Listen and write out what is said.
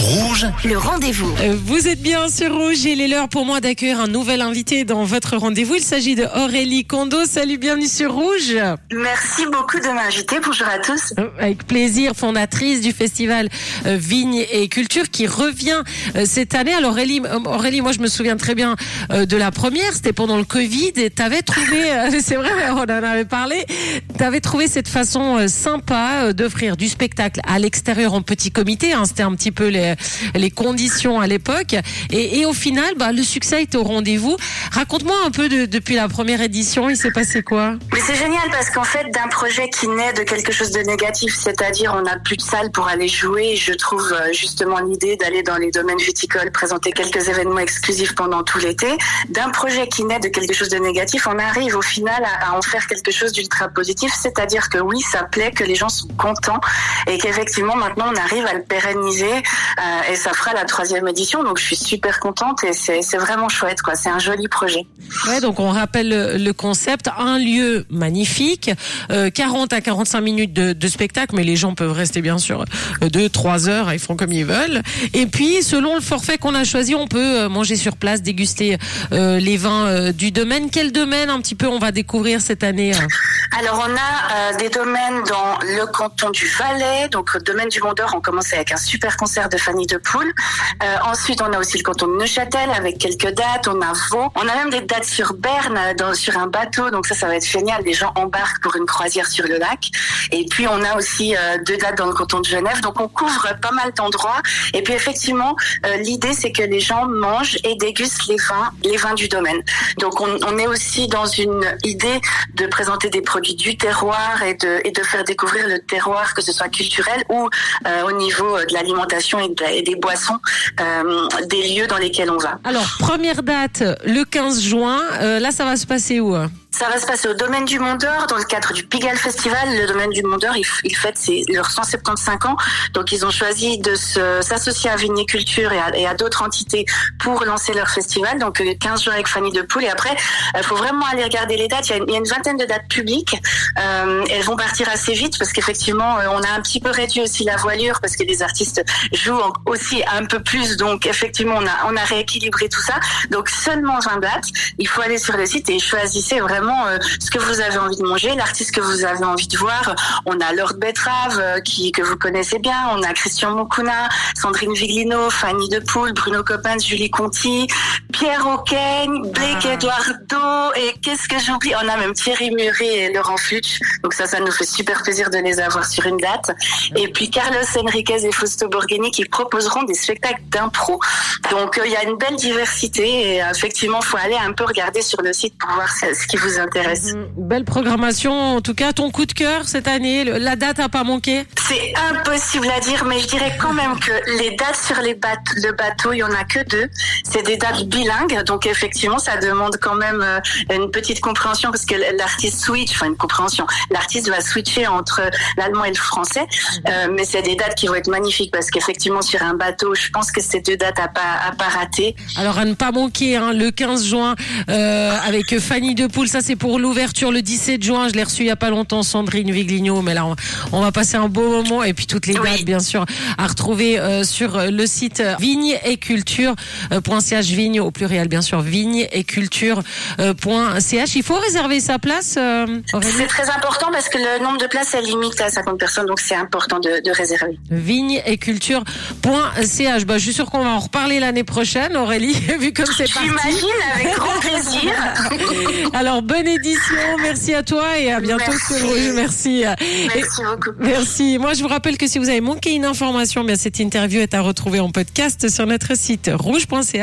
Rouge, Le rendez-vous. Euh, Vous êtes bien sur Rouge et il est l'heure pour moi d'accueillir un nouvel invité dans votre rendez-vous. Il s'agit de Aurélie Kondo. Salut, bienvenue sur Rouge. Merci beaucoup de m'inviter. Bonjour à tous. Euh, Avec plaisir, fondatrice du festival euh, Vigne et Culture qui revient cette année. Alors Aurélie, Aurélie, moi je me souviens très bien de la première, c'était pendant le Covid et t'avais trouvé, euh, c'est vrai, on en avait parlé, t'avais trouvé cette façon sympa d'offrir du spectacle à l'extérieur en petit comité. hein. c'était un petit peu les, les conditions à l'époque. Et, au final, bah, le succès était au rendez-vous. Raconte-moi un peu de- depuis la première édition, il s'est passé quoi? Mais c'est génial parce qu'en fait, d'un projet qui naît de quelque chose de négatif, c'est-à-dire on n'a plus de salle pour aller jouer, je trouve euh, justement l'idée d'aller dans les domaines viticoles, présenter quelques événements exclusifs pendant tout l'été. D'un projet qui naît de quelque chose de négatif, on arrive au final à, en faire quelque chose d'ultra positif, c'est-à-dire que oui, ça plaît, que les gens sont contents et qu'effectivement maintenant on arrive à le pérenniser et ça fera la troisième édition. Donc je suis super contente et c'est vraiment chouette quoi. C'est un joli projet. Ouais, donc on rappelle le, concept, un lieu magnifique, euh, 40 à 45 minutes de, de spectacle, mais les gens peuvent rester bien sûr 2 3 heures, ils font comme ils veulent. Et puis selon le forfait qu'on a choisi, on peut euh, manger sur place, déguster euh, les vins euh, du domaine. Quel domaine un petit peu on va découvrir cette année Alors on a euh, des domaines dans le canton du Valais, donc domaine du Mont d'Or, on commence avec un super concert de Fanny de Poule. Euh, ensuite on a aussi le canton de Neuchâtel avec quelques dates, on a Vaud, on a même des dates sur Berne, euh, dans, sur un bateau, donc ça ça va être génial, les gens embarquent pour une croisière sur le lac. Et puis on a aussi euh, deux dates dans le canton de Genève, donc on couvre pas mal d'endroits. Et puis effectivement, euh, l'idée c'est que les gens mangent et dégustent les vins, les vins du domaine. Donc on, on est aussi dans une idée de présenter des produits du terroir et de, et de faire découvrir le terroir, que ce soit culturel ou euh, au niveau de l'alimentation et, des boissons, euh, des lieux dans lesquels on va. Alors première date le 15 juin. Euh, là, ça va se passer où hein? Ça va se passer au domaine du Mont d'Or dans le cadre du Pigalle Festival. Le domaine du Mont d'Or, il, f- il fête ses, leurs 175 ans. Donc ils ont choisi de s'associer à Viniculture et à, à d'autres entités pour lancer leur festival. Donc euh, 15 jours avec Fanny de Poule. Et après, il faut vraiment aller regarder les dates. Il y, a une, il y a une vingtaine de dates publiques. Euh, elles vont partir assez vite parce qu'effectivement, euh, on a un petit peu réduit aussi la voilure parce que les artistes jouent en- aussi un peu plus. Donc effectivement, on a, on a rééquilibré tout ça. Donc seulement 20 dates. Il faut aller sur le site et choisissez vraiment euh, ce que vous avez envie de manger, l'artiste que vous avez envie de voir. On a Lord Betrave euh, qui que vous connaissez bien. On a Christian Mokuna, Sandrine Viglino, Fanny de Poule, Bruno Coppens, Julie Conti, Pierre Auquaigne, Blake Ah. Eduardo et qu'est-ce que j'oublie? On a même Thierry Murray et Laurent Flutsch. Donc ça, ça nous fait super plaisir de les avoir sur une date. Et puis Carlos Enriquez et Fausto Borghini qui proposeront des spectacles d'impro. Donc euh, il y a une belle diversité et effectivement, faut aller un peu regarder sur le site pour voir ce qui vous intéresse. Mm, Belle programmation. En tout cas, ton coup de cœur cette année, la date a pas manqué. C'est impossible à dire, mais je dirais quand même que les dates sur les bateaux, le bateau, il y en a que deux. C'est des dates bilingues, donc effectivement, ça demande quand même euh, une petite compréhension parce que l'artiste switch, enfin une compréhension. L'artiste va switcher entre l'allemand et le français, Euh, mais c'est des dates qui vont être magnifiques parce qu'effectivement sur un bateau, je pense que c'est deux dates à pas à pas rater. Alors à ne pas manquer, hein, le 15 juin euh, avec Fanny Depoule, ça c'est pour l'ouverture. Le 17 juin, je l'ai reçu il y a pas longtemps, Sandrine Viglino, mais là on, on va passer un beau moment et puis toutes les Oui. dates bien sûr à retrouver euh, sur le site vigne et culture euh, point .ch vigne au pluriel bien sûr vigne et culture euh, point .ch. Il faut réserver sa place. euh, C'est très important parce que le nombre de places est limité à 50 personnes, donc c'est important de, de réserver. vigne et culture.ch. Bah, je suis sûre qu'on va en reparler l'année prochaine, Aurélie, vu comme c'est parti. J'imagine avec grand plaisir. Alors, bonne édition. Merci à toi et à bientôt Merci. sur Rouge. Merci. Merci beaucoup. Merci. Moi, je vous rappelle que si vous avez manqué une information, bien, cette interview est à retrouver en podcast sur notre site rouge.ch.